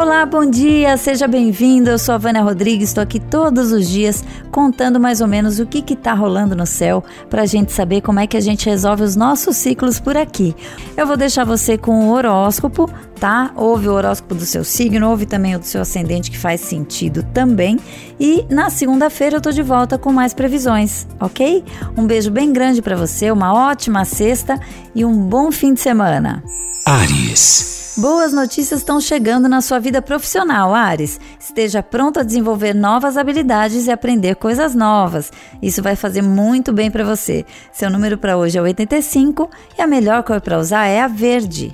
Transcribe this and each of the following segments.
Olá, bom dia, seja bem-vindo. Eu sou a Vânia Rodrigues, estou aqui todos os dias contando mais ou menos o que está rolando no céu para a gente saber como é que a gente resolve os nossos ciclos por aqui. Eu vou deixar você com o horóscopo, tá? Ouve o horóscopo do seu signo, ouve também o do seu ascendente que faz sentido também. E na segunda-feira eu tô de volta com mais previsões, ok? Um beijo bem grande para você, uma ótima sexta e um bom fim de semana. Ares. Boas notícias estão chegando na sua vida profissional, Ares. Esteja pronto a desenvolver novas habilidades e aprender coisas novas. Isso vai fazer muito bem para você. Seu número para hoje é 85 e a melhor cor para usar é a verde.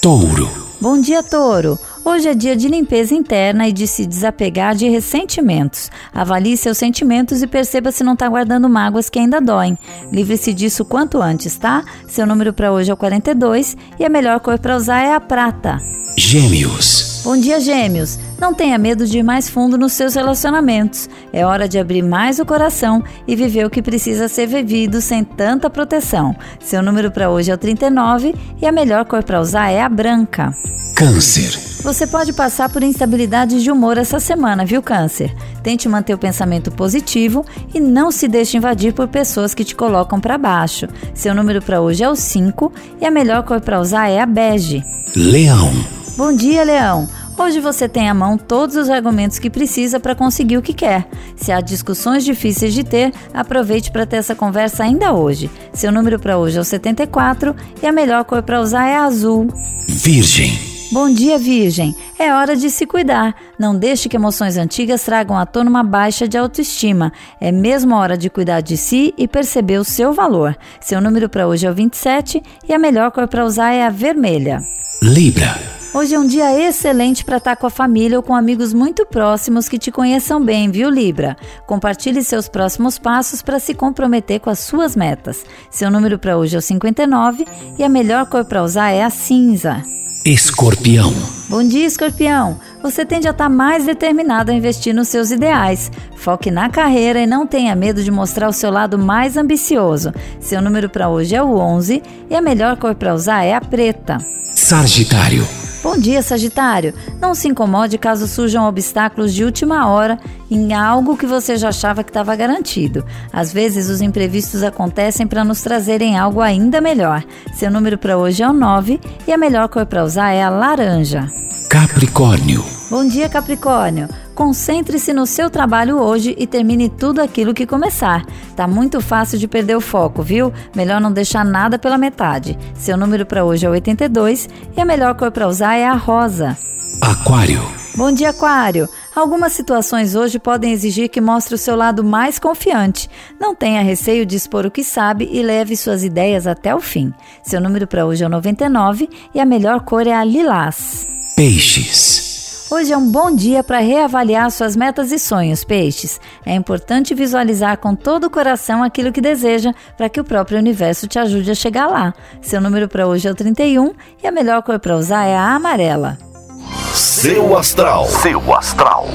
Touro. Bom dia, Touro. Hoje é dia de limpeza interna e de se desapegar de ressentimentos. Avalie seus sentimentos e perceba se não está guardando mágoas que ainda doem. Livre-se disso quanto antes, tá? Seu número para hoje é o 42 e a melhor cor para usar é a prata. Gêmeos. Bom dia, Gêmeos. Não tenha medo de ir mais fundo nos seus relacionamentos. É hora de abrir mais o coração e viver o que precisa ser vivido sem tanta proteção. Seu número para hoje é o 39 e a melhor cor para usar é a branca. Câncer. Você pode passar por instabilidades de humor essa semana, viu, Câncer? Tente manter o pensamento positivo e não se deixe invadir por pessoas que te colocam para baixo. Seu número para hoje é o 5 e a melhor cor para usar é a bege. Leão. Bom dia, Leão. Hoje você tem à mão todos os argumentos que precisa para conseguir o que quer. Se há discussões difíceis de ter, aproveite para ter essa conversa ainda hoje. Seu número para hoje é o 74 e a melhor cor para usar é a azul. Virgem. Bom dia, Virgem. É hora de se cuidar. Não deixe que emoções antigas tragam à tona uma baixa de autoestima. É mesmo hora de cuidar de si e perceber o seu valor. Seu número para hoje é o 27 e a melhor cor para usar é a vermelha. Libra. Hoje é um dia excelente para estar com a família ou com amigos muito próximos que te conheçam bem, viu, Libra? Compartilhe seus próximos passos para se comprometer com as suas metas. Seu número para hoje é o 59 e a melhor cor para usar é a cinza. Escorpião. Bom dia, escorpião! Você tende a estar mais determinado a investir nos seus ideais. Foque na carreira e não tenha medo de mostrar o seu lado mais ambicioso. Seu número para hoje é o 11 e a melhor cor para usar é a preta. Sagitário. Bom dia, Sagitário. Não se incomode caso surjam obstáculos de última hora em algo que você já achava que estava garantido. Às vezes, os imprevistos acontecem para nos trazerem algo ainda melhor. Seu número para hoje é o 9 e a melhor cor para usar é a laranja. Capricórnio. Bom dia, Capricórnio. Concentre-se no seu trabalho hoje e termine tudo aquilo que começar. Tá muito fácil de perder o foco, viu? Melhor não deixar nada pela metade. Seu número para hoje é 82 e a melhor cor para usar é a rosa. Aquário. Bom dia, Aquário. Algumas situações hoje podem exigir que mostre o seu lado mais confiante. Não tenha receio de expor o que sabe e leve suas ideias até o fim. Seu número para hoje é o 99 e a melhor cor é a lilás. Peixes. Hoje é um bom dia para reavaliar suas metas e sonhos, peixes. É importante visualizar com todo o coração aquilo que deseja para que o próprio universo te ajude a chegar lá. Seu número para hoje é o 31 e a melhor cor para usar é a amarela. Seu astral. Seu astral.